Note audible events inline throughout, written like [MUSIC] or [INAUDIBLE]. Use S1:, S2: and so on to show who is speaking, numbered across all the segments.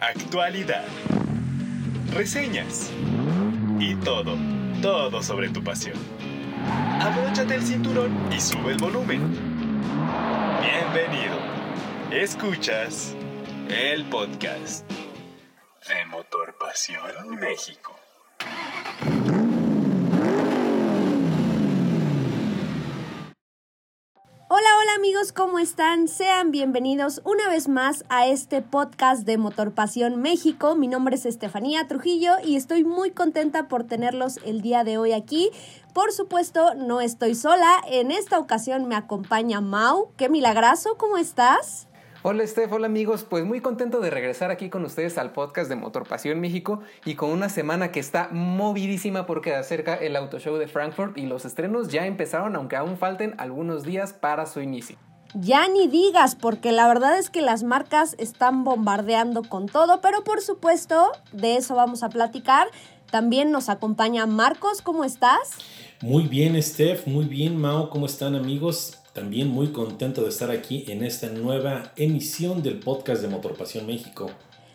S1: actualidad, reseñas y todo, todo sobre tu pasión. Abróchate el cinturón y sube el volumen. Bienvenido. Escuchas el podcast de Motor Pasión México.
S2: Hola, amigos, ¿cómo están? Sean bienvenidos una vez más a este podcast de Motor Pasión México. Mi nombre es Estefanía Trujillo y estoy muy contenta por tenerlos el día de hoy aquí. Por supuesto, no estoy sola. En esta ocasión me acompaña Mau. Qué milagroso, ¿cómo estás?
S3: Hola Steph, hola amigos, pues muy contento de regresar aquí con ustedes al podcast de Motor Pasión México y con una semana que está movidísima porque acerca el Auto Show de Frankfurt y los estrenos ya empezaron aunque aún falten algunos días para su inicio.
S2: Ya ni digas, porque la verdad es que las marcas están bombardeando con todo, pero por supuesto de eso vamos a platicar. También nos acompaña Marcos, ¿cómo estás?
S4: Muy bien, Steph, muy bien, Mao, ¿cómo están amigos? También muy contento de estar aquí en esta nueva emisión del podcast de Motorpasión México.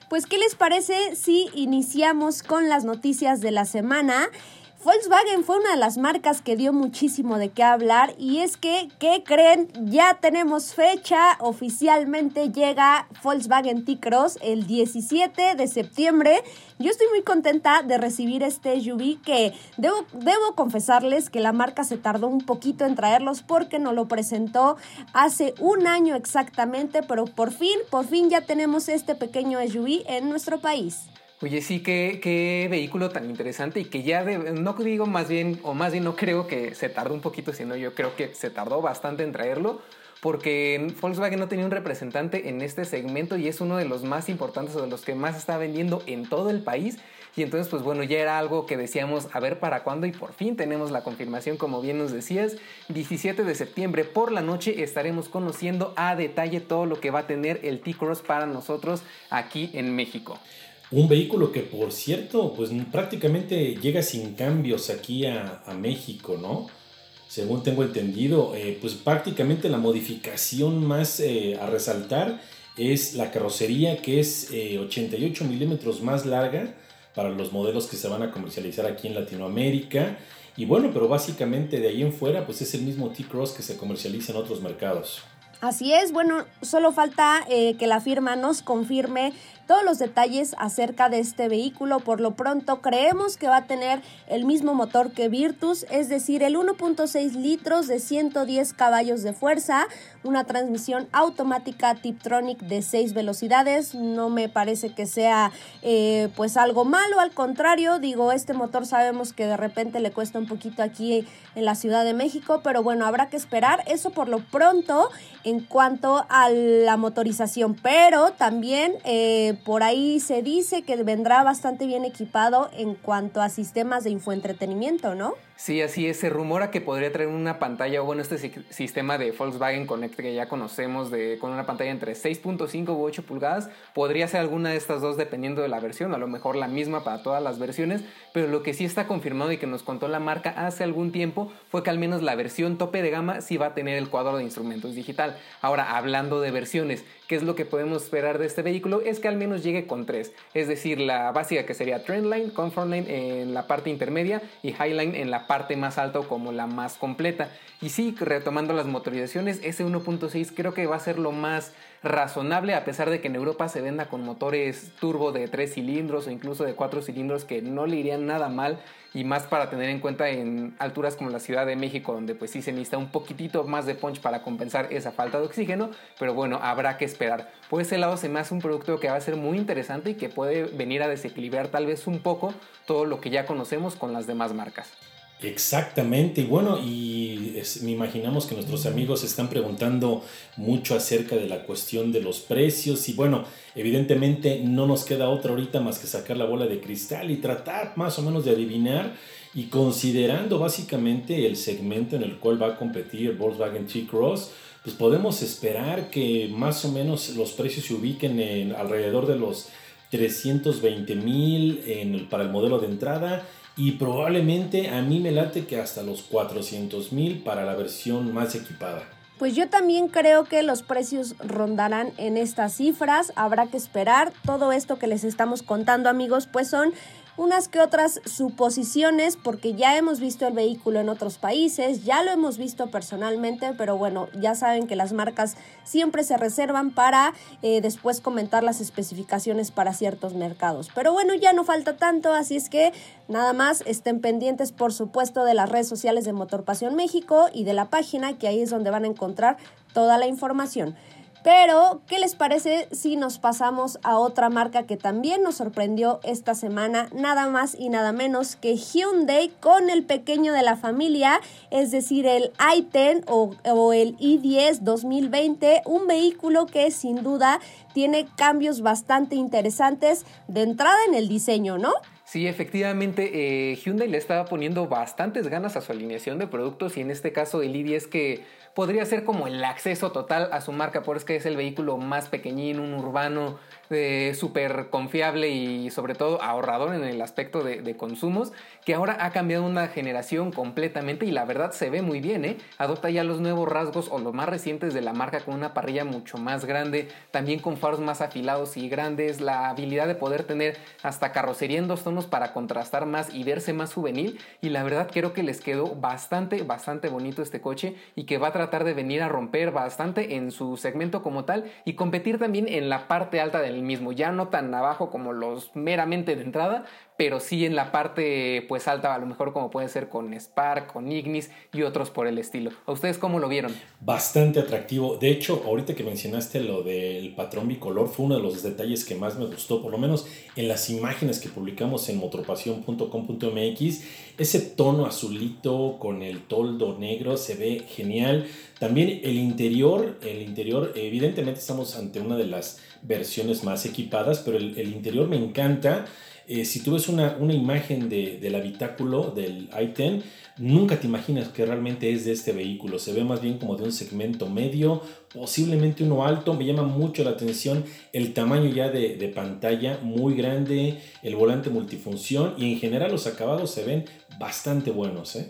S2: Pues, ¿qué les parece si iniciamos con las noticias de la semana? Volkswagen fue una de las marcas que dio muchísimo de qué hablar y es que, ¿qué creen? Ya tenemos fecha, oficialmente llega Volkswagen T-Cross el 17 de septiembre. Yo estoy muy contenta de recibir este SUV que debo, debo confesarles que la marca se tardó un poquito en traerlos porque nos lo presentó hace un año exactamente, pero por fin, por fin ya tenemos este pequeño SUV en nuestro país.
S3: Oye, sí, qué, qué vehículo tan interesante y que ya, no digo más bien, o más bien no creo que se tardó un poquito, sino yo creo que se tardó bastante en traerlo, porque Volkswagen no tenía un representante en este segmento y es uno de los más importantes o de los que más está vendiendo en todo el país. Y entonces, pues bueno, ya era algo que decíamos, a ver para cuándo y por fin tenemos la confirmación, como bien nos decías. 17 de septiembre por la noche estaremos conociendo a detalle todo lo que va a tener el T-Cross para nosotros aquí en México.
S4: Un vehículo que, por cierto, pues prácticamente llega sin cambios aquí a, México, ¿no? Según tengo entendido, eh, pues prácticamente la modificación más eh, a resaltar es la carrocería que es eh, 88 milímetros más larga para los modelos que se van a comercializar aquí en Latinoamérica. Y bueno, pero básicamente de ahí en fuera, pues es el mismo T-Cross que se comercializa en otros mercados.
S2: Así es, bueno, solo falta eh, que la firma nos confirme todos los detalles acerca de este vehículo. Por lo pronto creemos que va a tener el mismo motor que Virtus, es decir, el 1.6 litros de 110 caballos de fuerza, una transmisión automática Tiptronic de 6 velocidades. No me parece que sea eh, pues algo malo, al contrario, digo, este motor sabemos que de repente le cuesta un poquito aquí en la Ciudad de México, pero bueno, habrá que esperar eso por lo pronto en cuanto a la motorización, pero también... Eh, por ahí se dice que vendrá bastante bien equipado en cuanto a sistemas de infoentretenimiento, ¿no?
S3: Sí, así es. Se rumora que podría traer una pantalla, bueno, este sistema de Volkswagen Connect que ya conocemos, de, con una pantalla entre 6.5 u 8 pulgadas. Podría ser alguna de estas dos dependiendo de la versión, a lo mejor la misma para todas las versiones, pero lo que sí está confirmado y que nos contó la marca hace algún tiempo fue que al menos la versión tope de gama sí va a tener el cuadro de instrumentos digital. Ahora, hablando de versiones, ¿qué es lo que podemos esperar de este vehículo? Es que al menos llegue con tres, es decir, la básica que sería Trendline, Comfortline en la parte intermedia y Highline en la parte más alta como la más completa. Y sí, retomando las motorizaciones, ese 1.6 creo que va a ser lo más razonable a pesar de que en Europa se venda con motores turbo de 3 cilindros o incluso de 4 cilindros que no le irían nada mal y más para tener en cuenta en alturas como la Ciudad de México donde pues sí se necesita un poquitito más de punch para compensar esa falta de oxígeno, pero bueno, habrá que esperar. Por ese lado se me hace un producto que va a ser muy interesante y que puede venir a desequilibrar tal vez un poco todo lo que ya conocemos con las demás marcas.
S4: Exactamente, y bueno, y me imaginamos que nuestros amigos están preguntando mucho acerca de la cuestión de los precios y bueno, evidentemente no nos queda otra ahorita más que sacar la bola de cristal y tratar más o menos de adivinar y considerando básicamente el segmento en el cual va a competir Volkswagen T-Cross, pues podemos esperar que más o menos los precios se ubiquen en alrededor de los 320 mil para el modelo de entrada y probablemente a mí me late que hasta los 400 mil para la versión más equipada.
S2: Pues yo también creo que los precios rondarán en estas cifras, habrá que esperar. Todo esto que les estamos contando amigos, pues son unas que otras suposiciones porque ya hemos visto el vehículo en otros países, ya lo hemos visto personalmente, pero bueno, ya saben que las marcas siempre se reservan para eh, después comentar las especificaciones para ciertos mercados. Pero bueno, ya no falta tanto, así es que nada más estén pendientes por supuesto de las redes sociales de Motor Pasión México y de la página, que ahí es donde van a encontrar toda la información. Pero, ¿qué les parece si nos pasamos a otra marca que también nos sorprendió esta semana? Nada más y nada menos que Hyundai con el pequeño de la familia, es decir, el i10 o, el i10 2020, un vehículo que sin duda tiene cambios bastante interesantes de entrada en el diseño, ¿no?
S3: Sí, efectivamente, eh, Hyundai le estaba poniendo bastantes ganas a su alineación de productos y en este caso el i10 que podría ser como el acceso total a su marca, por es que es el vehículo más pequeñín, un urbano eh, súper confiable y sobre todo ahorrador en el aspecto de, consumos, que ahora ha cambiado una generación completamente y la verdad se ve muy bien, ¿eh? Adopta ya los nuevos rasgos o los más recientes de la marca con una parrilla mucho más grande, también con faros más afilados y grandes, la habilidad de poder tener hasta carrocería en dos tonos para contrastar más y verse más juvenil y la verdad creo que les quedó bastante, bastante bonito este coche y que va a tratar de venir a romper bastante en su segmento como tal y competir también en la parte alta del mismo, ya no tan abajo como los meramente de entrada, pero sí en la parte pues alta, a lo mejor como puede ser con Spark, con Ignis y otros por el estilo. ¿A ustedes cómo lo vieron?
S4: Bastante atractivo. De hecho, ahorita que mencionaste lo del patrón bicolor, fue uno de los detalles que más me gustó, por lo menos en las imágenes que publicamos en motropasión.com.mx. Ese tono azulito con el toldo negro se ve genial. También el interior, el interior, evidentemente estamos ante una de las versiones más equipadas, pero el interior me encanta. Eh, si tú ves una, imagen del habitáculo del i10, nunca te imaginas que realmente es de este vehículo. Se ve más bien como de un segmento medio, posiblemente uno alto. Me llama mucho la atención el tamaño ya de, de pantalla, muy grande, el volante multifunción y en general los acabados se ven bastante buenos. ¿eh?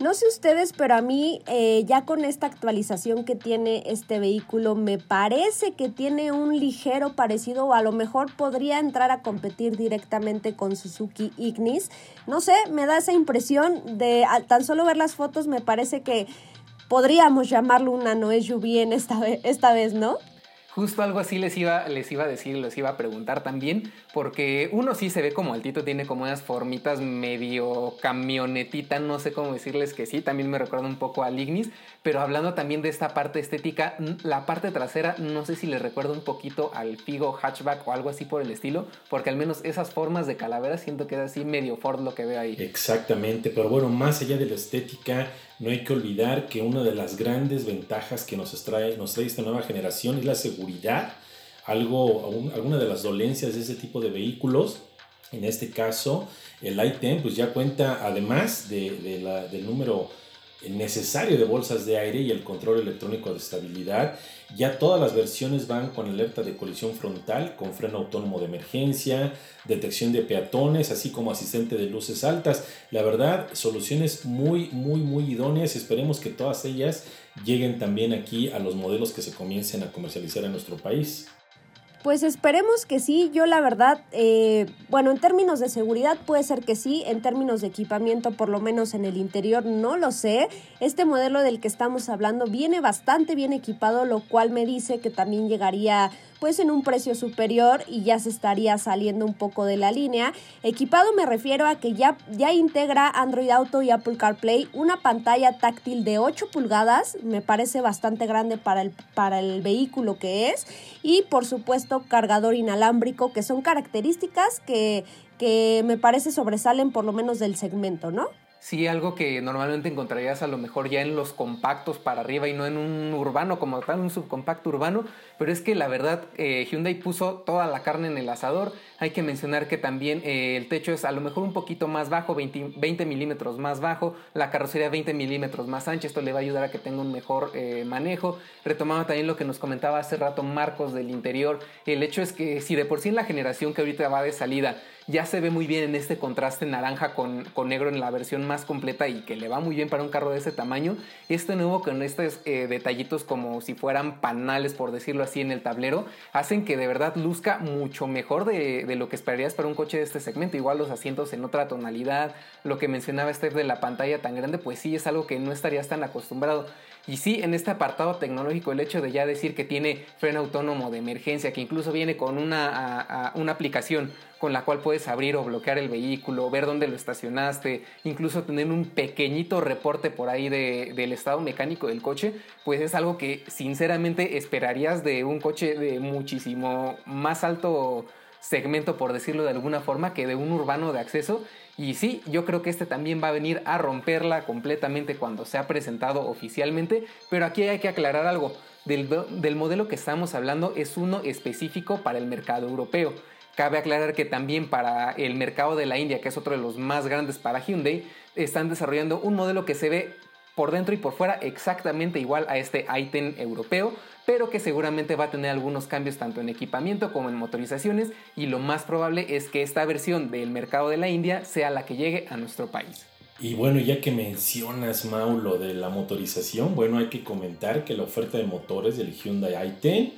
S2: No sé ustedes, pero a mí eh, ya con esta actualización que tiene este vehículo, me parece que tiene un ligero parecido o a lo mejor podría entrar a competir directamente con Suzuki Ignis. No sé, me da esa impresión de tan solo ver las fotos, me parece que podríamos llamarlo una Noé SUV esta, esta vez, ¿no?
S3: Justo algo así les iba, les iba a decir, les iba a preguntar también, porque uno sí se ve como altito, tiene como unas formitas medio camionetita, no sé cómo decirles que sí, también me recuerda un poco al Ignis, pero hablando también de esta parte estética, la parte trasera no sé si les recuerda un poquito al Figo hatchback o algo así por el estilo, porque al menos esas formas de calavera siento que es así medio Ford lo que veo ahí.
S4: Exactamente, pero bueno, más allá de la estética, no hay que olvidar que una de las grandes ventajas que nos trae, nos trae esta nueva generación es la seguridad. Algo, alguna de las dolencias de ese tipo de vehículos, en este caso el i10, pues ya cuenta además de, la, del número necesario de bolsas de aire y el control electrónico de estabilidad. Ya todas las versiones van con alerta de colisión frontal, con freno autónomo de emergencia, detección de peatones, así como asistente de luces altas. La verdad, soluciones muy, muy, muy idóneas. Esperemos que todas ellas lleguen también aquí a los modelos que se comiencen a comercializar en nuestro país.
S2: Pues esperemos que sí, yo la verdad, eh, bueno, en términos de seguridad puede ser que sí, en términos de equipamiento, por lo menos en el interior, no lo sé. Este modelo del que estamos hablando viene bastante bien equipado, lo cual me dice que también llegaría pues en un precio superior y ya se estaría saliendo un poco de la línea. Equipado me refiero a que ya, ya integra Android Auto y Apple CarPlay, una pantalla táctil de 8 pulgadas, me parece bastante grande para el, para el vehículo que es, y por supuesto cargador inalámbrico, que son características que, que me parece sobresalen por lo menos del segmento, ¿no?
S3: Sí algo que normalmente encontrarías a lo mejor ya en los compactos para arriba y no en un urbano como tal, un subcompacto urbano, pero es que la verdad eh, Hyundai puso toda la carne en el asador. Hay que mencionar que también eh, el techo es a lo mejor un poquito más bajo, 20, 20 milímetros más bajo, la carrocería 20 milímetros más ancha, esto le va a ayudar a que tenga un mejor eh, manejo. Retomaba también lo que nos comentaba hace rato Marcos del interior, el hecho es que si de por sí en la generación que ahorita va de salida ya se ve muy bien en este contraste naranja con, con, negro en la versión más completa y que le va muy bien para un carro de ese tamaño. Este nuevo con estos eh, detallitos como si fueran panales, por decirlo así, en el tablero, hacen que de verdad luzca mucho mejor de, de lo que esperarías para un coche de este segmento. Igual los asientos en otra tonalidad, lo que mencionaba Steph de la pantalla tan grande, pues sí es algo que no estarías tan acostumbrado. Y sí, en este apartado tecnológico, el hecho de ya decir que tiene freno autónomo de emergencia, que incluso viene con una, una aplicación con la cual puedes abrir o bloquear el vehículo, ver dónde lo estacionaste, incluso tener un pequeñito reporte por ahí de, del estado mecánico del coche, pues es algo que sinceramente esperarías de un coche de muchísimo más alto segmento, por decirlo de alguna forma, que de un urbano de acceso. Y sí, yo creo que este también va a venir a romperla completamente cuando sea presentado oficialmente, pero aquí hay que aclarar algo. Del, del modelo que estamos hablando es uno específico para el mercado europeo. Cabe aclarar que también para el mercado de la India, que es otro de los más grandes para Hyundai, están desarrollando un modelo que se ve por dentro y por fuera exactamente igual a este i10 europeo, pero que seguramente va a tener algunos cambios tanto en equipamiento como en motorizaciones y lo más probable es que esta versión del mercado de la India sea la que llegue a nuestro país.
S4: Y bueno, ya que mencionas, Mau, lo de la motorización, bueno, hay que comentar que la oferta de motores del Hyundai i10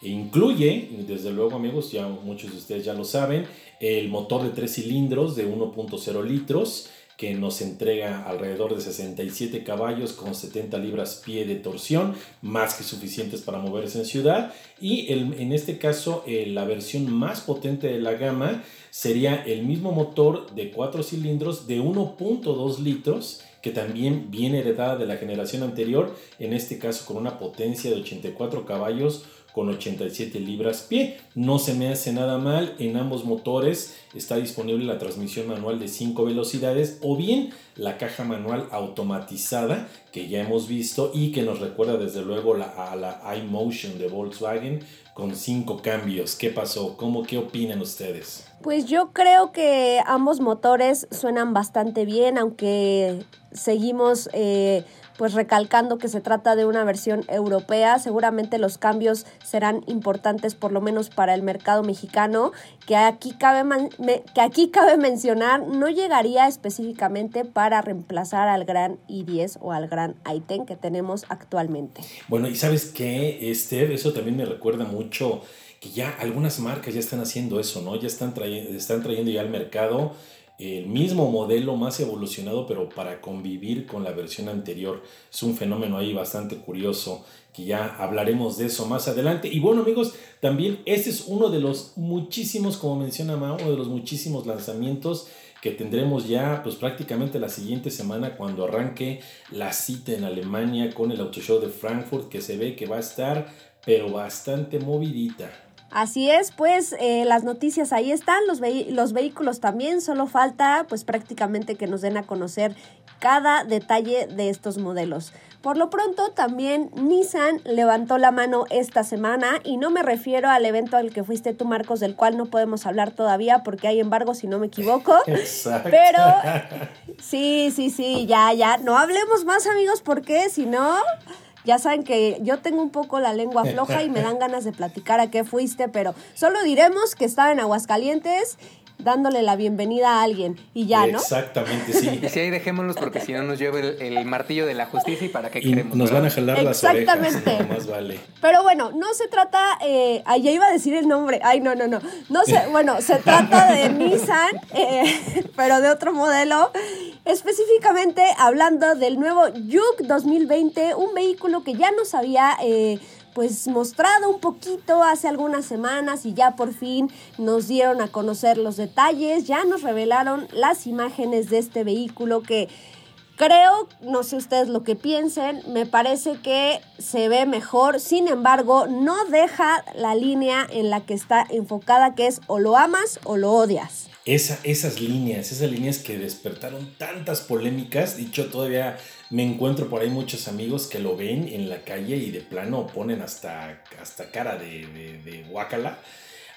S4: incluye, desde luego amigos, ya muchos de ustedes ya lo saben, el motor de tres cilindros de 1.0 litros, que nos entrega alrededor de 67 caballos con 70 libras pie de torsión, más que suficientes para moverse en ciudad. Y el, en este caso, eh, la versión más potente de la gama sería el mismo motor de 4 cilindros de 1.2 litros que también viene heredada de la generación anterior, en este caso con una potencia de 84 caballos con 87 libras pie. No se me hace nada mal. En ambos motores está disponible la transmisión manual de 5 velocidades o bien la caja manual automatizada que ya hemos visto y que nos recuerda desde luego a la iMotion de Volkswagen con 5 cambios. ¿Qué pasó? ¿Cómo qué opinan ustedes?
S2: Pues yo creo que ambos motores suenan bastante bien, aunque seguimos eh, pues recalcando que se trata de una versión europea. Seguramente los cambios serán importantes por lo menos para el mercado mexicano, que aquí cabe, que aquí cabe mencionar, no llegaría específicamente para reemplazar al gran i10 o al gran i10 que tenemos actualmente.
S4: Bueno, y sabes qué, Esther, eso también me recuerda mucho que ya algunas marcas ya están haciendo eso, ¿no? Ya están, trayendo, están trayendo ya al mercado el mismo modelo más evolucionado, pero para convivir con la versión anterior. Es un fenómeno ahí bastante curioso, que ya hablaremos de eso más adelante. Y bueno amigos, también este es uno de los muchísimos, como menciona Mao, uno de los muchísimos lanzamientos que tendremos ya pues prácticamente la siguiente semana cuando arranque la cita en Alemania con el Auto Show de Frankfurt que se ve que va a estar pero bastante movidita.
S2: Así es, pues eh, las noticias ahí están, los, los vehículos también, solo falta pues prácticamente que nos den a conocer cada detalle de estos modelos. Por lo pronto también Nissan levantó la mano esta semana y no me refiero al evento al que fuiste tú Marcos del cual no podemos hablar todavía porque hay embargo si no me equivoco. [LAUGHS]
S4: Exacto.
S2: Pero [LAUGHS] sí, sí, sí, ya, ya, no hablemos más amigos porque si no ya saben que yo tengo un poco la lengua floja y me [LAUGHS] dan ganas de platicar a qué fuiste, pero solo diremos que estaba en Aguascalientes dándole la bienvenida a alguien y ya, ¿no?
S4: Exactamente, sí. [LAUGHS]
S3: Y si ahí dejémonos porque si no nos lleva el, martillo de la justicia y para qué queremos.
S4: Nos van a jalar las orejas. Exactamente. Más vale.
S2: Pero bueno, no se trata, eh, ya iba a decir el nombre, ay no, no, no, no sé, bueno, se trata de [LAUGHS] Nissan, eh, pero de otro modelo, específicamente hablando del nuevo Juke 2020, un vehículo que ya nos había... Eh, pues mostrado un poquito hace algunas semanas y ya por fin nos dieron a conocer los detalles, ya nos revelaron las imágenes de este vehículo que Creo, no sé ustedes lo que piensen, me parece que se ve mejor, sin embargo, no deja la línea en la que está enfocada, que es o lo amas o lo odias.
S4: Esa, esas líneas, esas líneas que despertaron tantas polémicas, dicho todavía me encuentro por ahí muchos amigos que lo ven en la calle y de plano ponen hasta, hasta cara de, de, de.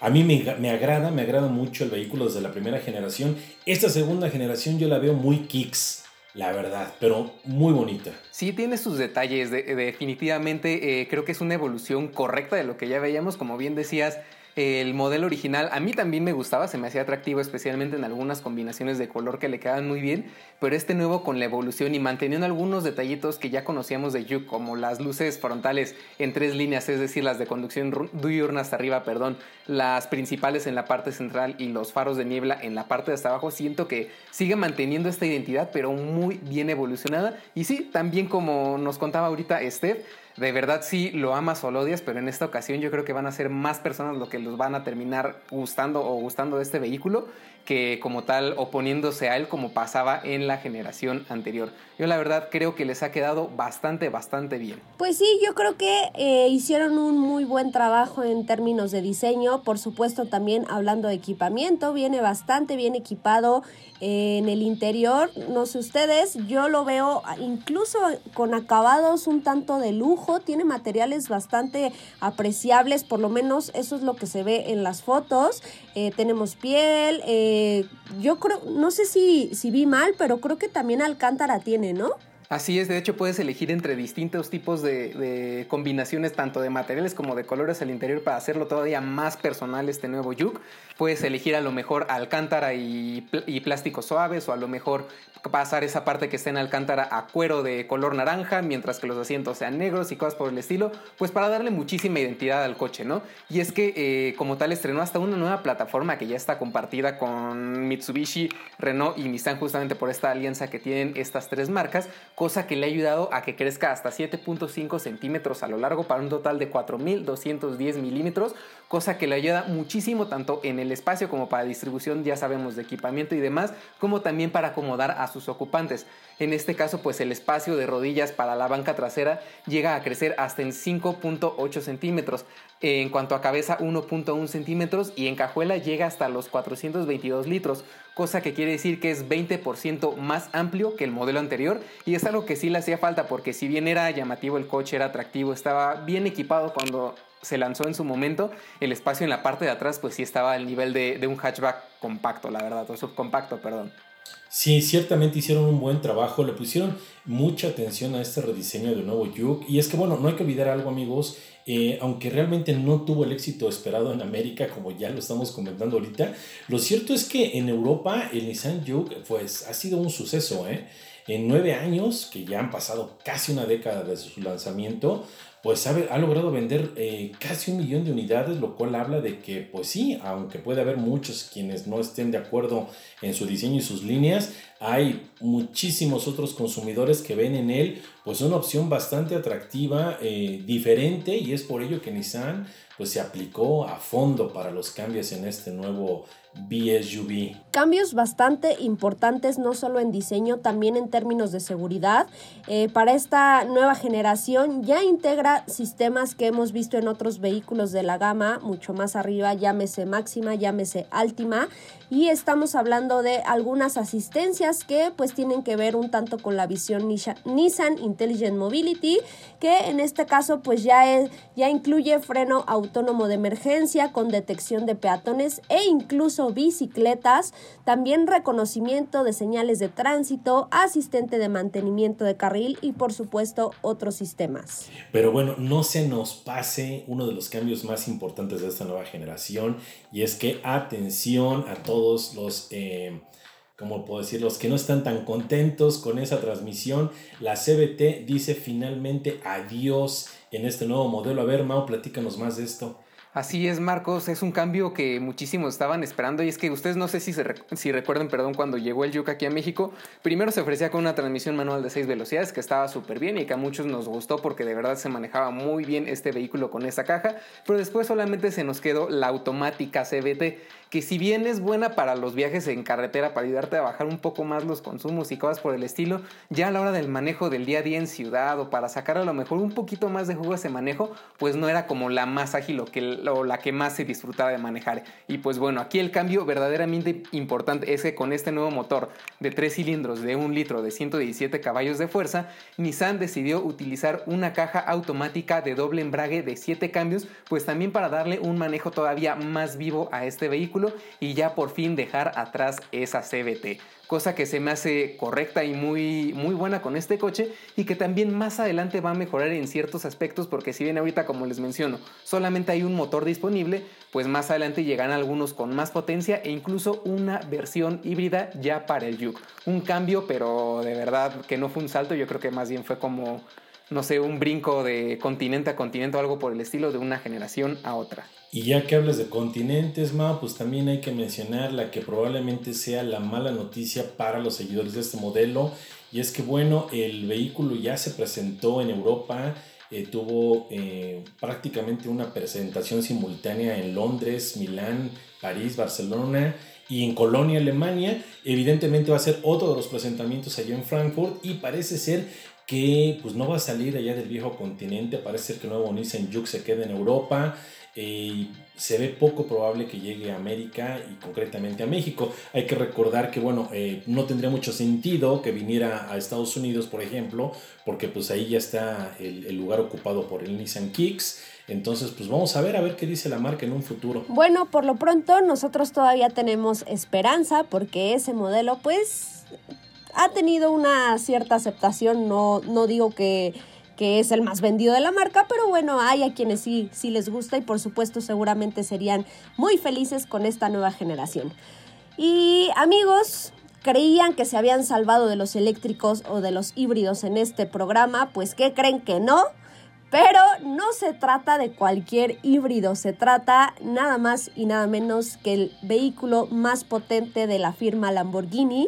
S4: A mí me, me, agrada, me agrada mucho el vehículo desde la primera generación. Esta segunda generación yo la veo muy kicks la verdad, pero muy bonita.
S3: Sí, tiene sus detalles, definitivamente eh, creo que es una evolución correcta de lo que ya veíamos, como bien decías, el modelo original a mí también me gustaba, se me hacía atractivo, especialmente en algunas combinaciones de color que le quedaban muy bien, pero este nuevo con la evolución y manteniendo algunos detallitos que ya conocíamos de Juke, como las luces frontales en tres líneas, es decir, las de conducción diurna hasta arriba, perdón, las principales en la parte central y los faros de niebla en la parte de hasta abajo, siento que sigue manteniendo esta identidad, pero muy bien evolucionada. Y sí, también como nos contaba ahorita Steph, de verdad sí lo amas o lo odias, pero en esta ocasión yo creo que van a ser más personas lo que los van a terminar gustando o gustando de este vehículo que como tal oponiéndose a él como pasaba en la generación anterior. Yo la verdad creo que les ha quedado bastante, bastante bien.
S2: Pues sí, yo creo que eh, hicieron un muy buen trabajo en términos de diseño, por supuesto también hablando de equipamiento, viene bastante bien equipado en el interior, no sé ustedes, yo lo veo incluso con acabados un tanto de lujo, tiene materiales bastante apreciables, por lo menos eso es lo que se ve en las fotos, eh, tenemos piel, eh, yo creo, no sé si, si vi mal, pero creo que también Alcántara tiene, ¿no?
S3: Así es, de hecho puedes elegir entre distintos tipos de, combinaciones tanto de materiales como de colores al interior para hacerlo todavía más personal este nuevo Juke. Puedes elegir a lo mejor alcántara y, y plásticos suaves o a lo mejor pasar esa parte que está en alcántara a cuero de color naranja, mientras que los asientos sean negros y cosas por el estilo, pues para darle muchísima identidad al coche, ¿no? Y es que eh, como tal estrenó hasta una nueva plataforma que ya está compartida con Mitsubishi, Renault y Nissan justamente por esta alianza que tienen estas tres marcas, cosa que le ha ayudado a que crezca hasta 7.5 centímetros a lo largo para un total de 4.210 milímetros, cosa que le ayuda muchísimo tanto en el espacio como para distribución, ya sabemos, de equipamiento y demás, como también para acomodar a sus ocupantes. En este caso, pues el espacio de rodillas para la banca trasera llega a crecer hasta en 5.8 centímetros. En cuanto a cabeza, 1.1 centímetros y en cajuela llega hasta los 422 litros, cosa que quiere decir que es 20% más amplio que el modelo anterior y es algo que sí le hacía falta porque si bien era llamativo el coche, era atractivo, estaba bien equipado cuando se lanzó en su momento, el espacio en la parte de atrás pues sí estaba al nivel de, un hatchback compacto, la verdad, o subcompacto, perdón.
S4: Sí, ciertamente hicieron un buen trabajo, le pusieron mucha atención a este rediseño de nuevo Juke. Y es que, bueno, no hay que olvidar algo, amigos, eh, aunque realmente no tuvo el éxito esperado en América, como ya lo estamos comentando ahorita, lo cierto es que en Europa el Nissan Juke, pues, ha sido un suceso, ¿eh? En nueve años, que ya han pasado casi una década desde su lanzamiento, pues ha, logrado vender eh, casi un millón de unidades, lo cual habla de que, pues sí, aunque puede haber muchos quienes no estén de acuerdo en su diseño y sus líneas, hay muchísimos otros consumidores que ven en él pues una opción bastante atractiva, eh, diferente, y es por ello que Nissan pues se aplicó a fondo para los cambios en este nuevo BSUV.
S2: Cambios bastante importantes, no solo en diseño, también en términos de seguridad. Eh, para esta nueva generación ya integra sistemas que hemos visto en otros vehículos de la gama, mucho más arriba, llámese máxima, llámese Altima, y estamos hablando de algunas asistencias que pues tienen que ver un tanto con la visión Nissan Intelligent Mobility, que en este caso pues ya, es, ya incluye freno autónomo de emergencia con detección de peatones e incluso bicicletas, también reconocimiento de señales de tránsito, asistente de mantenimiento de carril y por supuesto otros sistemas.
S4: Pero bueno, no se nos pase uno de los cambios más importantes de esta nueva generación y es que atención a todos los... Eh, como puedo decir, los que no están tan contentos con esa transmisión, la CBT dice finalmente adiós en este nuevo modelo. A ver, Mao, platícanos más de esto.
S3: Así es, Marcos, es un cambio que muchísimos estaban esperando y es que ustedes no sé si, se si recuerdan, perdón, cuando llegó el Yuka aquí a México, primero se ofrecía con una transmisión manual de 6 velocidades que estaba súper bien y que a muchos nos gustó porque de verdad se manejaba muy bien este vehículo con esa caja, pero después solamente se nos quedó la automática CBT que si bien es buena para los viajes en carretera, para ayudarte a bajar un poco más los consumos y cosas por el estilo, ya a la hora del manejo del día a día en ciudad o para sacar a lo mejor un poquito más de jugo a ese manejo, pues no era como la más ágil o, que, la que más se disfrutaba de manejar. Y pues bueno, aquí el cambio verdaderamente importante es que con este nuevo motor de 3 cilindros de 1 litro de 117 caballos de fuerza, Nissan decidió utilizar una caja automática de doble embrague de 7 cambios, pues también para darle un manejo todavía más vivo a este vehículo y ya por fin dejar atrás esa CBT cosa que se me hace correcta y muy, muy buena con este coche y que también más adelante va a mejorar en ciertos aspectos porque si bien ahorita como les menciono solamente hay un motor disponible, pues más adelante llegarán algunos con más potencia e incluso una versión híbrida ya para el Juke. Un cambio pero de verdad que no fue un salto, yo creo que más bien fue como no sé, un brinco de continente a continente o algo por el estilo de una generación a otra.
S4: Y ya que hablas de continentes, Ma, pues también hay que mencionar la que probablemente sea la mala noticia para los seguidores de este modelo. Y es que, bueno, el vehículo ya se presentó en Europa, eh, tuvo eh, prácticamente una presentación simultánea en Londres, Milán, París, Barcelona y en Colonia, Alemania. Evidentemente va a ser otro de los presentamientos allá en Frankfurt y parece ser que pues no va a salir allá del viejo continente, parece ser que el nuevo Nissan Juke se queda en Europa. Eh, se ve poco probable que llegue a América y concretamente a México. Hay que recordar que, bueno, eh, no tendría mucho sentido que viniera a Estados Unidos, por ejemplo, porque pues ahí ya está el, el lugar ocupado por el Nissan Kicks. Entonces, pues vamos a ver, a ver qué dice la marca en un futuro.
S2: Bueno, por lo pronto nosotros todavía tenemos esperanza porque ese modelo, pues, ha tenido una cierta aceptación. No, no digo que que es el más vendido de la marca, pero bueno, hay a quienes sí, sí les gusta y por supuesto seguramente serían muy felices con esta nueva generación. Y amigos, creían que se habían salvado de los eléctricos o de los híbridos en este programa, pues ¿qué creen que no? Pero no se trata de cualquier híbrido, se trata nada más y nada menos que el vehículo más potente de la firma Lamborghini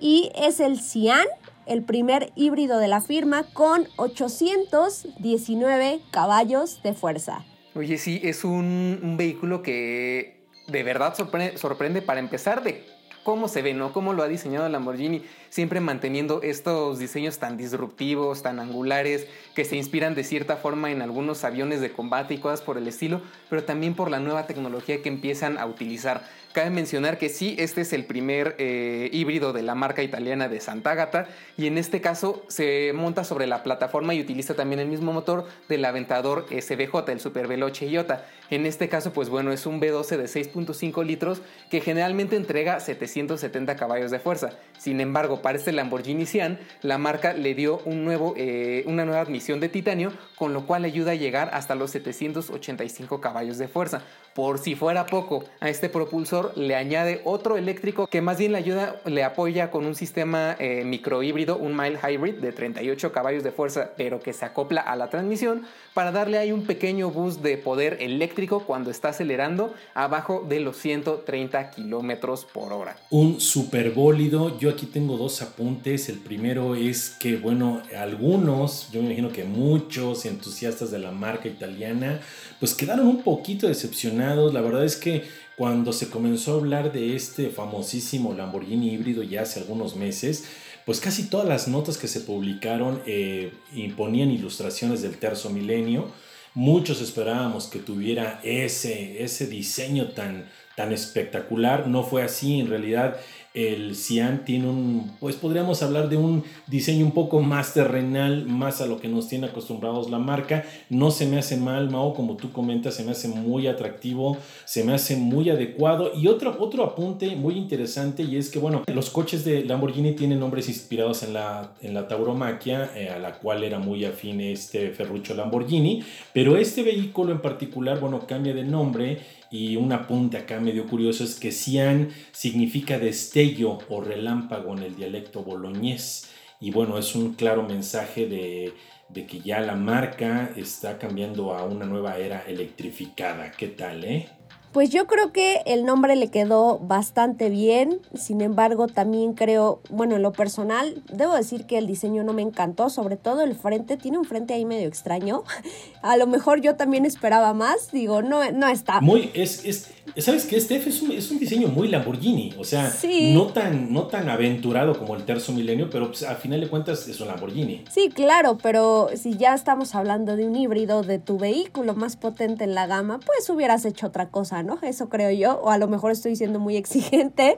S2: y es el Cian el primer híbrido de la firma con 819 caballos de fuerza.
S3: Oye, sí, es un, vehículo que de verdad sorprende, sorprende para empezar de cómo se ve, ¿no? Cómo lo ha diseñado Lamborghini, siempre manteniendo estos diseños tan disruptivos, tan angulares, que se inspiran de cierta forma en algunos aviones de combate y cosas por el estilo, pero también por la nueva tecnología que empiezan a utilizar. Cabe mencionar que sí, este es el primer eh, híbrido de la marca italiana de Sant'Agata y en este caso se monta sobre la plataforma y utiliza también el mismo motor del Aventador SBJ, el Super Veloce Iota. En este caso, pues bueno, es un V12 de 6.5 litros que generalmente entrega 770 caballos de fuerza. Sin embargo, para este Lamborghini Sian, la marca le dio un nuevo, eh, una nueva admisión de titanio, con lo cual ayuda a llegar hasta los 785 caballos de fuerza. Por si fuera poco, a este propulsor le añade otro eléctrico que más bien le ayuda, le apoya con un sistema eh, microhíbrido, un mild hybrid de 38 caballos de fuerza, pero que se acopla a la transmisión para darle ahí un pequeño boost de poder eléctrico cuando está acelerando abajo de los 130 kilómetros por hora.
S4: Un superbólido. Yo aquí tengo dos apuntes. El primero es que, bueno, algunos, yo me imagino que muchos entusiastas de la marca italiana, pues quedaron un poquito decepcionados. La verdad es que cuando se comenzó a hablar de este famosísimo Lamborghini híbrido ya hace algunos meses, pues casi todas las notas que se publicaron eh, imponían ilustraciones del terzo milenio. Muchos esperábamos que tuviera ese, ese diseño tan, tan espectacular. No fue así, en realidad el Cian tiene un, pues podríamos hablar de un diseño un poco más terrenal, más a lo que nos tiene acostumbrados la marca. No se me hace mal, Mao, como tú comentas, se me hace muy atractivo, se me hace muy adecuado. Y otro, otro apunte muy interesante y es que, bueno, los coches de Lamborghini tienen nombres inspirados en la, en la tauromaquia, eh, a la cual era muy afín este Ferruccio Lamborghini, pero este vehículo en particular, bueno, cambia de nombre y un apunte acá medio curioso es que Cian significa destello o relámpago en el dialecto boloñés. Y bueno, es un claro mensaje de, de que ya la marca está cambiando a una nueva era electrificada. ¿Qué tal, eh?
S2: Pues yo creo que el nombre le quedó bastante bien, sin embargo también creo, bueno, en lo personal, debo decir que el diseño no me encantó, sobre todo el frente, tiene un frente ahí medio extraño, [LAUGHS] a lo mejor yo también esperaba más, digo, no, no está.
S4: Muy, es, es, ¿sabes qué, Steph? Es un, es un diseño muy Lamborghini, o sea, no, tan, no tan aventurado como el terzo milenio, pero pues, a final de cuentas es un Lamborghini.
S2: Sí, claro, pero si ya estamos hablando de un híbrido de tu vehículo más potente en la gama, pues hubieras hecho otra cosa, ¿no? Eso creo yo, o a lo mejor estoy siendo muy exigente,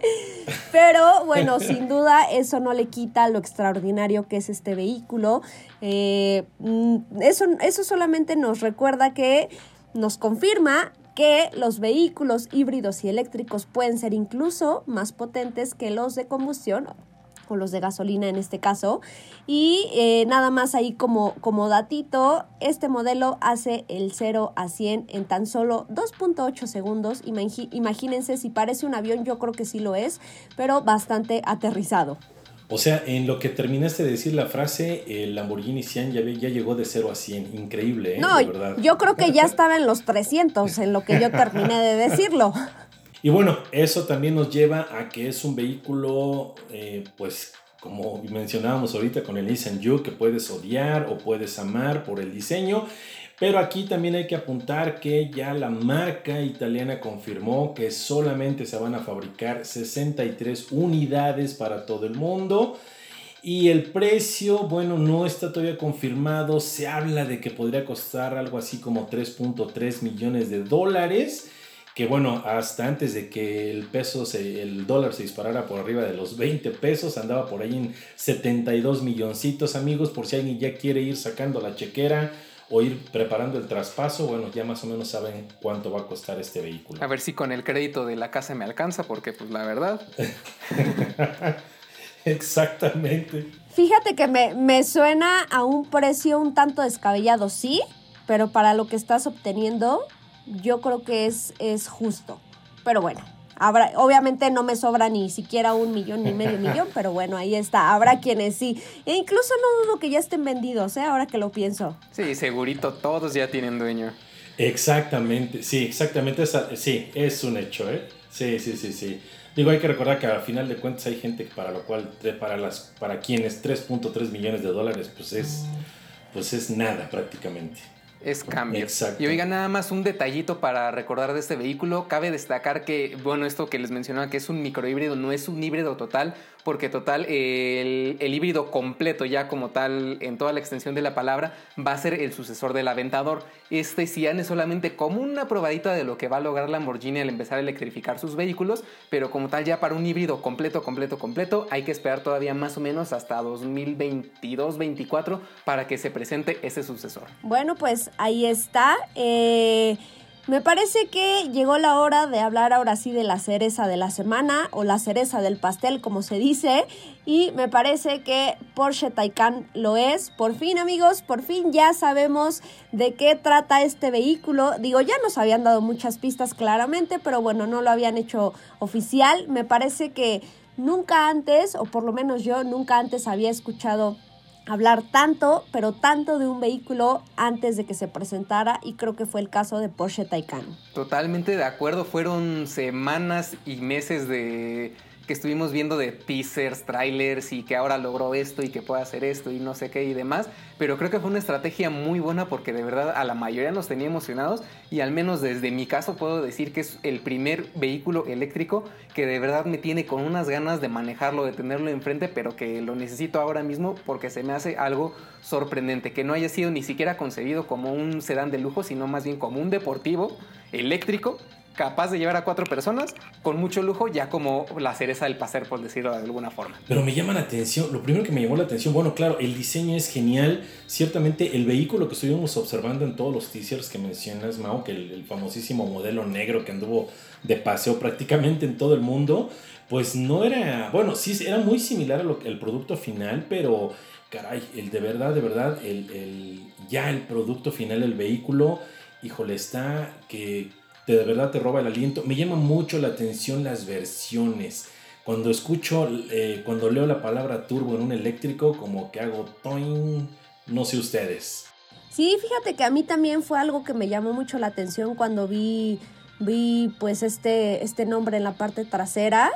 S2: pero bueno, [LAUGHS] sin duda eso no le quita lo extraordinario que es este vehículo. Eh, mm, eso, eso solamente nos recuerda que nos confirma que los vehículos híbridos y eléctricos pueden ser incluso más potentes que los de combustión o los de gasolina en este caso. Y eh, nada más ahí como, como datito, este modelo hace el 0 a 100 en tan solo 2.8 segundos. imagínense si parece un avión, yo creo que sí lo es, pero bastante aterrizado.
S4: O sea, en lo que terminaste de decir la frase, el Lamborghini Sian ya, ya llegó de 0 a 100. Increíble, ¿eh?
S2: No, yo creo que ya estaba en los 300 en lo que yo terminé de decirlo. [LAUGHS]
S4: Y bueno, eso también nos lleva a que es un vehículo, eh, pues como mencionábamos ahorita con el Nissan Juke, que puedes odiar o puedes amar por el diseño. Pero aquí también hay que apuntar que ya la marca italiana confirmó que solamente se van a fabricar 63 unidades para todo el mundo. Y el precio, bueno, no está todavía confirmado. Se habla de que podría costar algo así como 3.3 millones de dólares que bueno, hasta antes de que el peso, se, el dólar se disparara por arriba de los 20 pesos, andaba por ahí en 72 milloncitos, amigos, por si alguien ya quiere ir sacando la chequera o ir preparando el traspaso, bueno, ya más o menos saben cuánto va a costar este vehículo.
S3: A ver si con el crédito de la casa me alcanza, porque pues la verdad. [LAUGHS]
S4: Exactamente.
S2: Fíjate que me, me suena a un precio un tanto descabellado, sí, pero para lo que estás obteniendo, yo creo que es, es justo. Pero bueno, habrá, obviamente no me sobra ni siquiera un millón ni medio millón, pero bueno, ahí está. Habrá quienes sí. E incluso no dudo que ya estén vendidos, ¿eh? ahora que lo pienso.
S3: Sí, segurito, todos ya tienen dueño.
S4: Exactamente, sí, exactamente. sí, es un hecho, ¿eh? Sí, sí, sí, sí. Digo, hay que recordar que al final de cuentas hay gente para lo cual, para, las, para quienes 3.3 millones de dólares, pues es, pues es nada prácticamente
S3: es cambio. Y oiga, nada más un detallito para recordar de este vehículo. Cabe destacar que, bueno, esto que les mencionaba, que es un microhíbrido, no es un híbrido total, porque total, el, híbrido completo, ya como tal, en toda la extensión de la palabra, va a ser el sucesor del Aventador. Este Cian es solamente como una probadita de lo que va a lograr Lamborghini al empezar a electrificar sus vehículos, pero como tal, ya para un híbrido completo, completo, completo, hay que esperar todavía más o menos hasta 2022-2024 para que se presente ese sucesor.
S2: Bueno, pues ahí está. Eh me parece que llegó la hora de hablar ahora sí de la cereza de la semana o la cereza del pastel, como se dice. Y me parece que Porsche Taycan lo es. Por fin, amigos, por fin ya sabemos de qué trata este vehículo. Digo, ya nos habían dado muchas pistas claramente, pero bueno, no lo habían hecho oficial. Me parece que nunca antes, o por lo menos yo nunca antes había escuchado hablar tanto, pero tanto de un vehículo antes de que se presentara y creo que fue el caso de Porsche Taycan.
S3: Totalmente de acuerdo, fueron semanas y meses de que estuvimos viendo de teasers, trailers y que ahora logró esto y que puede hacer esto y no sé qué y demás. Pero creo que fue una estrategia muy buena porque de verdad a la mayoría nos tenía emocionados y al menos desde mi caso puedo decir que es el primer vehículo eléctrico que de verdad me tiene con unas ganas de manejarlo, de tenerlo enfrente, pero que lo necesito ahora mismo porque se me hace algo sorprendente, que no haya sido ni siquiera concebido como un sedán de lujo, sino más bien como un deportivo eléctrico capaz de llevar a cuatro personas con mucho lujo, ya como la cereza del paseo, por decirlo de alguna forma.
S4: Pero me llama la atención, lo primero que me llamó la atención, bueno, claro, el diseño es genial. Ciertamente, el vehículo que estuvimos observando en todos los teasers que mencionas, Mao, que el, famosísimo modelo negro que anduvo de paseo prácticamente en todo el mundo, pues no era, bueno, sí, era muy similar al producto final, pero caray, el de verdad, de verdad, el, el, ya el producto final, el vehículo, híjole, está que de verdad te roba el aliento. Me llama mucho la atención las versiones. Cuando escucho, eh, cuando leo la palabra turbo en un eléctrico, como que hago toin, no sé ustedes.
S2: Sí, fíjate que a mí también fue algo que me llamó mucho la atención cuando vi vi pues este, este nombre en la parte trasera.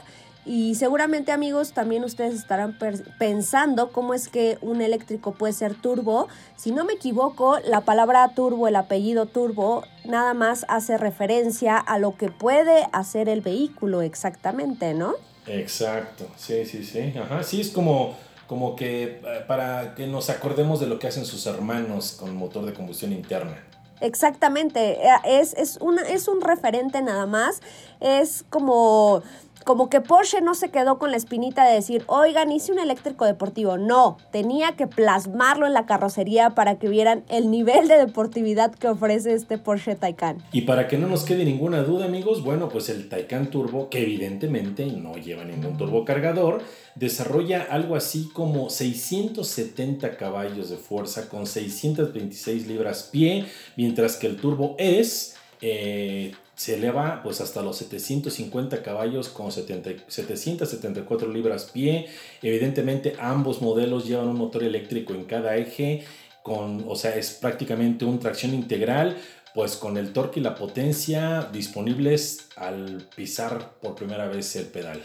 S2: Y seguramente amigos también ustedes estarán pensando cómo es que un eléctrico puede ser turbo. Si no me equivoco, la palabra turbo, el apellido turbo, nada más hace referencia a lo que puede hacer el vehículo exactamente, ¿no?
S4: Exacto, sí, sí, sí. Ajá, sí, es como, como que eh, para que nos acordemos de lo que hacen sus hermanos con motor de combustión interna.
S2: Exactamente, eh, es, es, una, es un referente nada más, es como como que Porsche no se quedó con la espinita de decir, oigan, hice un eléctrico deportivo. No, tenía que plasmarlo en la carrocería para que vieran el nivel de deportividad que ofrece este Porsche Taycan.
S4: Y para que no nos quede ninguna duda, amigos, bueno, pues el Taycan Turbo, que evidentemente no lleva ningún turbocargador, desarrolla algo así como 670 caballos de fuerza con 626 libras pie, mientras que el Turbo es... Eh, se eleva pues hasta los 750 caballos con 774 libras pie. Evidentemente ambos modelos llevan un motor eléctrico en cada eje, con, o sea, es prácticamente un tracción integral, pues con el torque y la potencia disponibles al pisar por primera vez el pedal.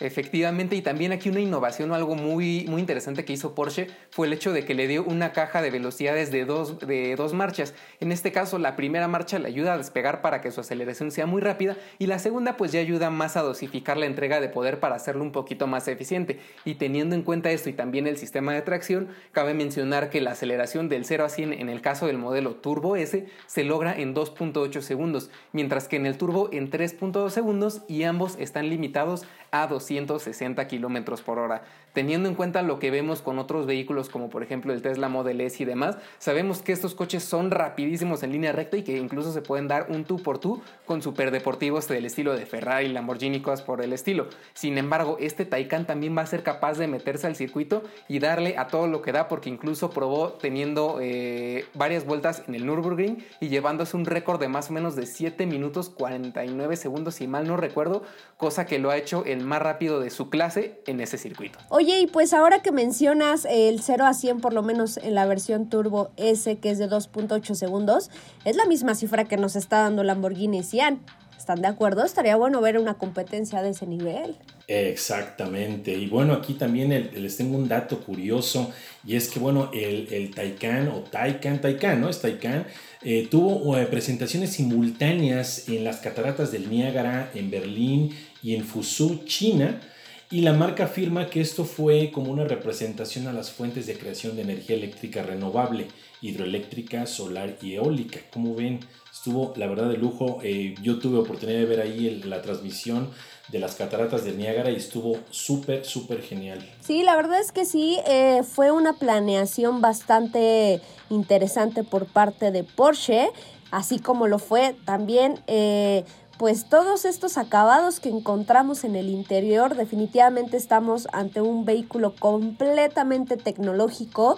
S3: Efectivamente, y también aquí una innovación o algo muy, muy interesante que hizo Porsche fue el hecho de que le dio una caja de velocidades de dos, de dos marchas. En este caso, la primera marcha le ayuda a despegar para que su aceleración sea muy rápida y la segunda pues ya ayuda más a dosificar la entrega de poder para hacerlo un poquito más eficiente. Y teniendo en cuenta esto y también el sistema de tracción, cabe mencionar que la aceleración del 0 a 100 en el caso del modelo Turbo S se logra en 2.8 segundos, mientras que en el Turbo en 3.2 segundos y ambos están limitados a 260 kilómetros por hora. Teniendo en cuenta lo que vemos con otros vehículos como por ejemplo el Tesla Model S y demás, sabemos que estos coches son rapidísimos en línea recta y que incluso se pueden dar un tú por tú con superdeportivos del estilo de Ferrari, Lamborghini, cosas por el estilo. Sin embargo, este Taycan también va a ser capaz de meterse al circuito y darle a todo lo que da porque incluso probó teniendo eh, varias vueltas en el Nürburgring y llevándose un récord de más o menos de 7 minutos 49 segundos si mal no recuerdo, cosa que lo ha hecho el más rápido de su clase en ese circuito.
S2: Oye, y pues ahora que mencionas el 0 a 100, por lo menos en la versión Turbo S, que es de 2.8 segundos, es la misma cifra que nos está dando Lamborghini Sian. ¿Están de acuerdo? Estaría bueno ver una competencia de ese nivel.
S4: Exactamente. Y bueno, aquí también les tengo un dato curioso y es que, bueno, el, el Taycan o Taycan, Taycan, ¿no? Es Taycan, eh, tuvo eh, presentaciones simultáneas en las cataratas del Niágara, en Berlín y en Fuzhou, China. Y la marca afirma que esto fue como una representación a las fuentes de creación de energía eléctrica renovable, hidroeléctrica, solar y eólica. Como ven, estuvo la verdad de lujo. Eh, yo tuve oportunidad de ver ahí la transmisión de las cataratas del Niágara y estuvo súper, súper genial.
S2: Sí, la verdad es que sí, eh, fue una planeación bastante interesante por parte de Porsche, así como lo fue también... Eh, pues todos estos acabados que encontramos en el interior definitivamente estamos ante un vehículo completamente tecnológico.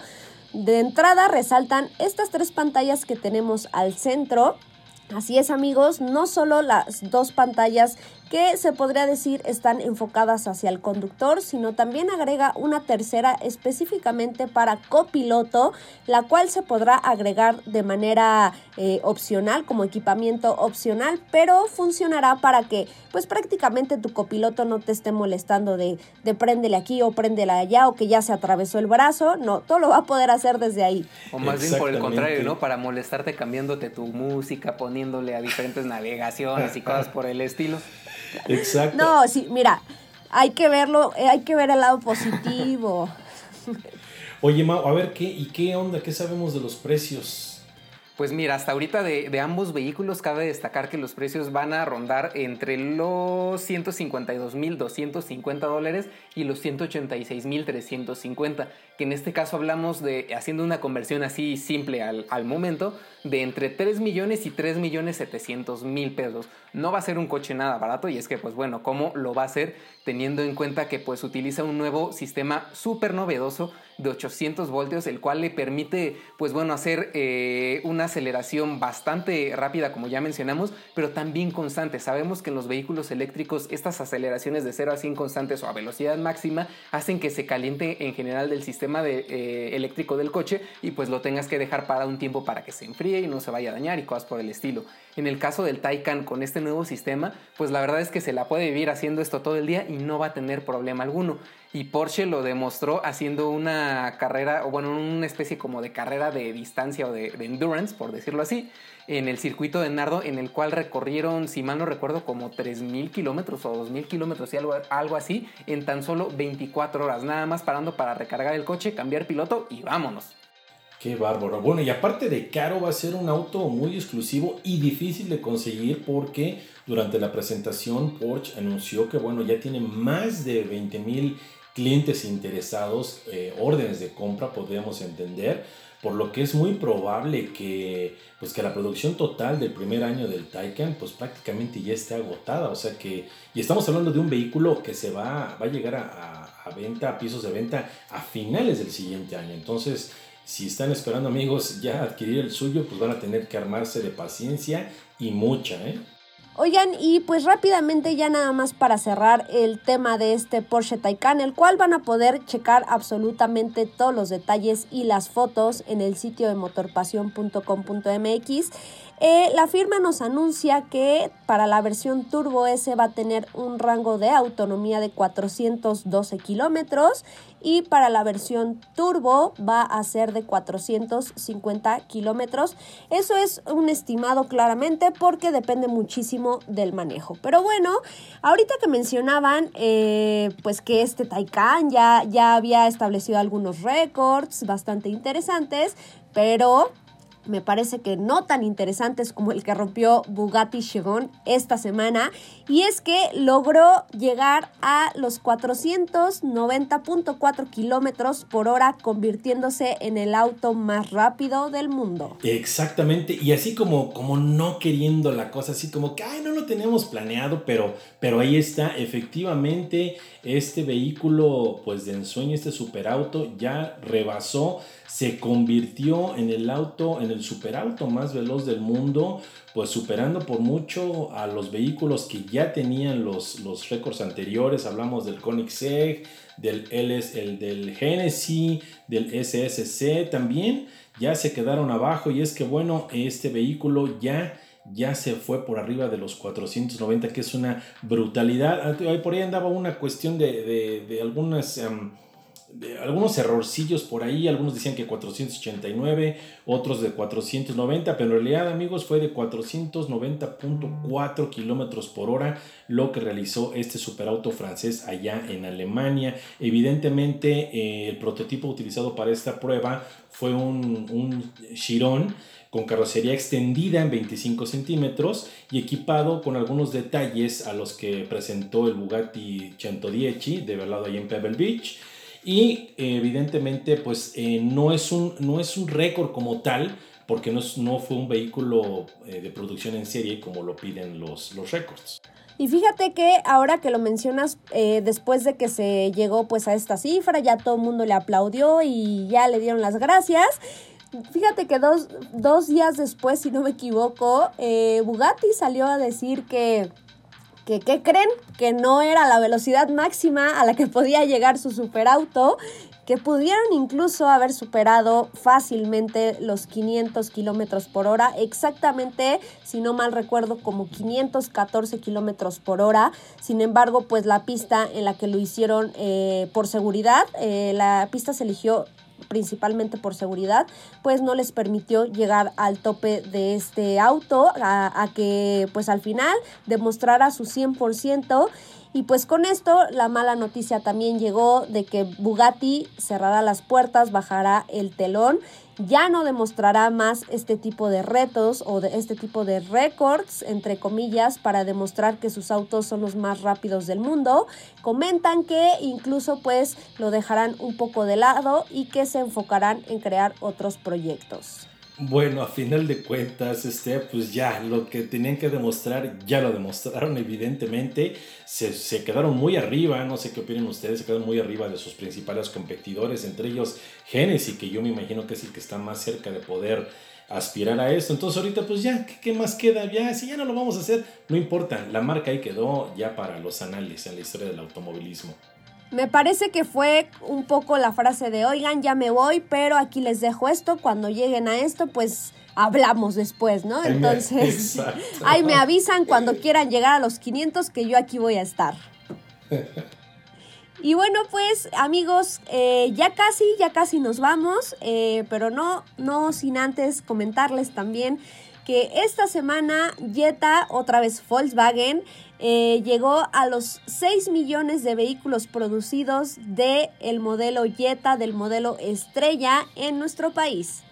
S2: De entrada resaltan estas tres pantallas que tenemos al centro. Así es amigos, no solo las dos pantallas que se podría decir están enfocadas hacia el conductor, sino también agrega una tercera específicamente para copiloto, la cual se podrá agregar de manera eh, opcional, como equipamiento opcional, pero funcionará para que pues prácticamente tu copiloto no te esté molestando de, de préndele aquí o préndele allá o que ya se atravesó el brazo, no, todo lo va a poder hacer desde ahí.
S3: O más bien por el contrario, ¿no? Para molestarte cambiándote tu música, poniéndole a diferentes navegaciones y cosas por el estilo.
S4: Exacto.
S2: No, sí, mira, hay que verlo, eh, hay que ver el lado positivo. [LAUGHS]
S4: Oye, Mau, a ver, ¿qué, ¿y qué onda? ¿Qué sabemos de los precios?
S3: Pues mira, hasta ahorita de, ambos vehículos cabe destacar que los precios van a rondar entre los 152.250 dólares y los 186.350, que en este caso hablamos de, haciendo una conversión así simple al, momento, de entre 3 millones y 3 millones 700 mil pesos. No va a ser un coche nada barato y es que pues bueno, ¿cómo lo va a hacer teniendo en cuenta que pues utiliza un nuevo sistema súper novedoso de 800 voltios, el cual le permite, pues bueno, hacer eh, una aceleración bastante rápida, como ya mencionamos, pero también constante. Sabemos que en los vehículos eléctricos estas aceleraciones de 0 a 100 constantes o a velocidad máxima hacen que se caliente en general del sistema eh, eléctrico del coche y pues lo tengas que dejar para un tiempo para que se enfríe y no se vaya a dañar y cosas por el estilo. En el caso del Taycan con este nuevo sistema, pues la verdad es que se la puede vivir haciendo esto todo el día y no va a tener problema alguno. Y Porsche lo demostró haciendo una carrera, o bueno, una especie como de carrera de distancia o de, endurance, por decirlo así, en el circuito de Nardo, en el cual recorrieron, si mal no recuerdo, como 3.000 kilómetros o 2.000 kilómetros y algo, algo así, en tan solo 24 horas, nada más parando para recargar el coche, cambiar piloto y vámonos.
S4: Qué bárbaro. Bueno, y aparte de caro, va a ser un auto muy exclusivo y difícil de conseguir porque durante la presentación Porsche anunció que, bueno, ya tiene más de 20 mil clientes interesados, eh, órdenes de compra, podríamos entender por lo que es muy probable que, pues, que la producción total del primer año del Taycan pues prácticamente ya esté agotada, o sea que, y estamos hablando de un vehículo que se va, va a llegar a, a, venta, a pisos de venta a finales del siguiente año, entonces si están esperando amigos ya adquirir el suyo, pues van a tener que armarse de paciencia y mucha, ¿eh?
S2: Oigan, y pues rápidamente ya nada más para cerrar el tema de este Porsche Taycan, el cual van a poder checar absolutamente todos los detalles y las fotos en el sitio de motorpasión.com.mx. Eh, la firma nos anuncia que para la versión Turbo S va a tener un rango de autonomía de 412 kilómetros y para la versión Turbo va a ser de 450 kilómetros. Eso es un estimado claramente porque depende muchísimo del manejo. Pero bueno, ahorita que mencionaban eh, pues que este Taycan ya, ya había establecido algunos récords bastante interesantes, pero me parece que no tan interesantes como el que rompió Bugatti Chiron esta semana, y es que logró llegar a los 490.4 kilómetros por hora, convirtiéndose en el auto más rápido del mundo.
S4: Exactamente, y así como, como no queriendo la cosa, así como que, ay, no lo tenemos planeado, pero, pero ahí está, efectivamente, este vehículo, pues de ensueño, este superauto, ya rebasó se convirtió en el auto, en el superauto más veloz del mundo, pues superando por mucho a los vehículos que ya tenían los, los récords anteriores. Hablamos del Koenigsegg, del, LS, el, del Genesis, del SSC también. Ya se quedaron abajo y es que bueno, este vehículo ya ya se fue por arriba de los 490, que es una brutalidad. Ahí por ahí andaba una cuestión de, de, de algunas... Em, algunos errorcillos por ahí, algunos decían que 489, otros de 490, pero en realidad amigos fue de 490.4 kilómetros por hora lo que realizó este superauto francés allá en Alemania. Evidentemente eh, el prototipo utilizado para esta prueba fue un, un Chiron con carrocería extendida en 25 centímetros y equipado con algunos detalles a los que presentó el Bugatti 110 develado ahí en Pebble Beach. Y evidentemente, pues eh, no es un, no es un récord como tal, porque no, no fue un vehículo eh, de producción en serie como lo piden los, los récords.
S2: Y fíjate que ahora que lo mencionas, eh, después de que se llegó pues a esta cifra, ya todo el mundo le aplaudió y ya le dieron las gracias. Fíjate que dos, dos días después, si no me equivoco, Bugatti salió a decir que que ¿qué creen? Que no era la velocidad máxima a la que podía llegar su superauto, que pudieron incluso haber superado fácilmente los 500 kilómetros por hora, exactamente, si no mal recuerdo, como 514 kilómetros por hora. Sin embargo, pues la pista en la que lo hicieron eh, por seguridad, eh, la pista se eligió principalmente por seguridad, pues no les permitió llegar al tope de este auto, a, que pues al final demostrara su 100% y pues con esto la mala noticia también llegó de que Bugatti cerrará las puertas, bajará el telón, ya no demostrará más este tipo de retos o de este tipo de récords, entre comillas, para demostrar que sus autos son los más rápidos del mundo. Comentan que incluso pues lo dejarán un poco de lado y que se enfocarán en crear otros proyectos.
S4: Bueno, a final de cuentas, este, pues ya lo que tenían que demostrar, ya lo demostraron evidentemente. Se, se, quedaron muy arriba, no sé qué opinan ustedes, se quedaron muy arriba de sus principales competidores, entre ellos Genesis, que yo me imagino que es el que está más cerca de poder aspirar a esto. Entonces ahorita pues ya, ¿qué, qué más queda? Ya, si ya no lo vamos a hacer, no importa, la marca ahí quedó ya para los anales en la historia del automovilismo.
S2: Me parece que fue un poco la frase de, oigan, ya me voy, pero aquí les dejo esto, cuando lleguen a esto, pues hablamos después, ¿no? Entonces, ahí me avisan cuando quieran llegar a los 500 que yo aquí voy a estar. [LAUGHS] Y bueno, pues amigos, eh, ya casi, ya casi nos vamos, eh, pero no, no sin antes comentarles también que esta semana Jetta, otra vez Volkswagen, eh, llegó a los 6 millones de vehículos producidos del el modelo Jetta, del modelo Estrella en nuestro país.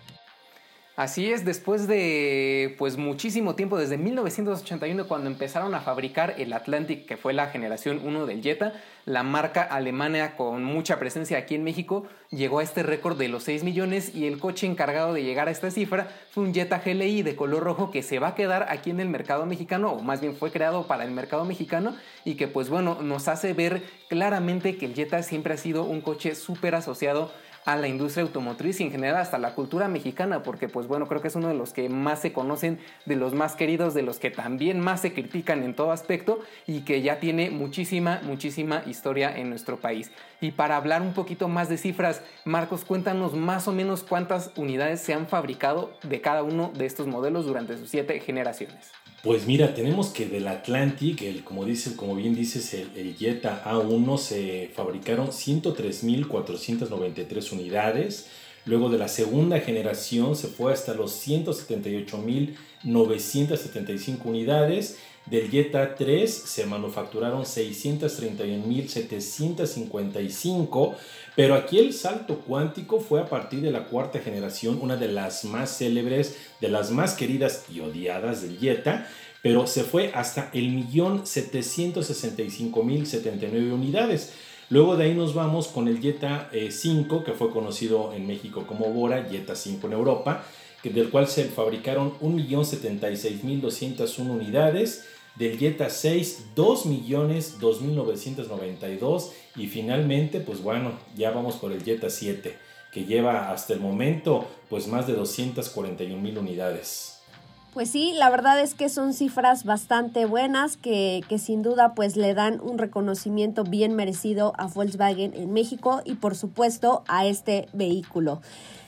S3: Así es, después de pues muchísimo tiempo, desde 1981 cuando empezaron a fabricar el Atlantic, que fue la generación 1 del Jetta, la marca alemana con mucha presencia aquí en México llegó a este récord de los 6 millones y el coche encargado de llegar a esta cifra fue un Jetta GLI de color rojo que se va a quedar aquí en el mercado mexicano, o más bien fue creado para el mercado mexicano y que pues bueno, nos hace ver claramente que el Jetta siempre ha sido un coche súper asociado a la industria automotriz y en general hasta la cultura mexicana, porque pues bueno, creo que es uno de los que más se conocen, de los más queridos, de los que también más se critican en todo aspecto y que ya tiene muchísima, muchísima historia en nuestro país. Y para hablar un poquito más de cifras, Marcos, cuéntanos más o menos cuántas unidades se han fabricado de cada uno de estos modelos durante sus siete generaciones.
S4: Pues mira, tenemos que del Atlantic, como, dice, como bien dices, el, el Jetta A1 se fabricaron 103.493 unidades. Luego de la segunda generación se fue hasta los 178.975 unidades. Del Jetta 3 se manufacturaron 631.755, pero aquí el salto cuántico fue a partir de la cuarta generación, una de las más célebres, de las más queridas y odiadas del Jetta, pero se fue hasta el millón 765.079 unidades. Luego de ahí nos vamos con el Jetta 5, que fue conocido en México como Bora, Jetta 5 en Europa, del cual se fabricaron 1.076.201 unidades del Jetta 6 2.2992 y finalmente pues bueno ya vamos por el Jetta 7 que lleva hasta el momento pues más de 241 mil unidades.
S2: Pues sí, la verdad es que son cifras bastante buenas que, que, sin duda pues le dan un reconocimiento bien merecido a Volkswagen en México y por supuesto a este vehículo.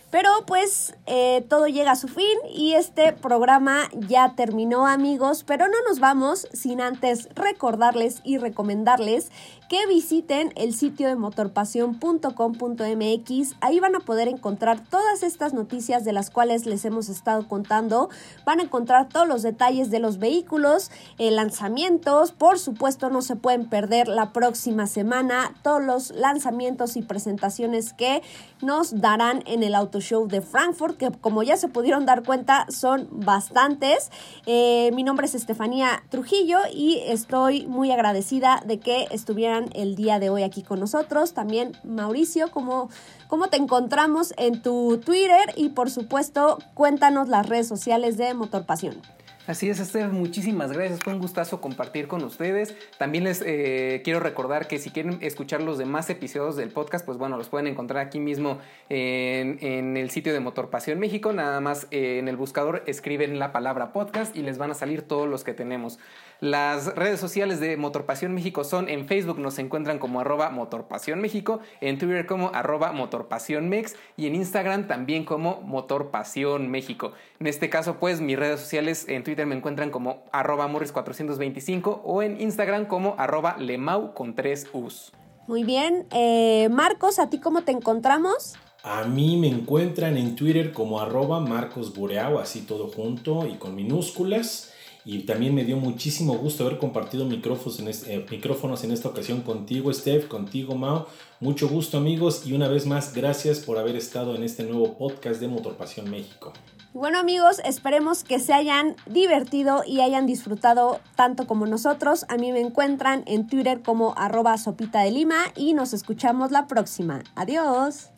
S2: Pero pues eh, todo llega a su fin y este programa ya terminó amigos, pero no nos vamos sin antes recordarles y recomendarles que visiten el sitio de motorpasión.com.mx. Ahí van a poder encontrar todas estas noticias de las cuales les hemos estado contando. Van a encontrar todos los detalles de los vehículos, eh, lanzamientos. Por supuesto, no se pueden perder la próxima semana todos los lanzamientos y presentaciones que nos darán en el Auto Show de Frankfurt, que como ya se pudieron dar cuenta, son bastantes. Eh, mi nombre es Estefanía Trujillo y estoy muy agradecida de que estuvieran el día de hoy aquí con nosotros. También Mauricio, ¿cómo, cómo te encontramos en tu Twitter? Y por supuesto, cuéntanos las redes sociales de Motor Pasión.
S3: Así es, Esther, muchísimas gracias. Fue un gustazo compartir con ustedes. También les eh, quiero recordar que si quieren escuchar los demás episodios del podcast, pues bueno, los pueden encontrar aquí mismo en, el sitio de Motor Pasión México. Nada más eh, en el buscador escriben la palabra podcast y les van a salir todos los que tenemos. Las redes sociales de Motorpasión México son en Facebook nos encuentran como arroba Motorpasión México, en Twitter como arroba Motorpasión Mex y en Instagram también como Motorpasión México. En este caso pues mis redes sociales en Twitter me encuentran como arroba Morris425 o en Instagram como arroba Lemau con 3 U's.
S2: Muy bien, eh, Marcos, ¿a ti cómo te encontramos?
S4: A mí me encuentran en Twitter como arroba Marcos Bureau, así todo junto y con minúsculas. Y también me dio muchísimo gusto haber compartido micrófonos en, eh, micrófonos en esta ocasión contigo, Steph, contigo, Mao. Mucho gusto, amigos. Y una vez más, gracias por haber estado en este nuevo podcast de Motorpasión México.
S2: Bueno amigos, esperemos que se hayan divertido y hayan disfrutado tanto como nosotros. A mí me encuentran en Twitter como arroba sopita de lima y nos escuchamos la próxima. Adiós.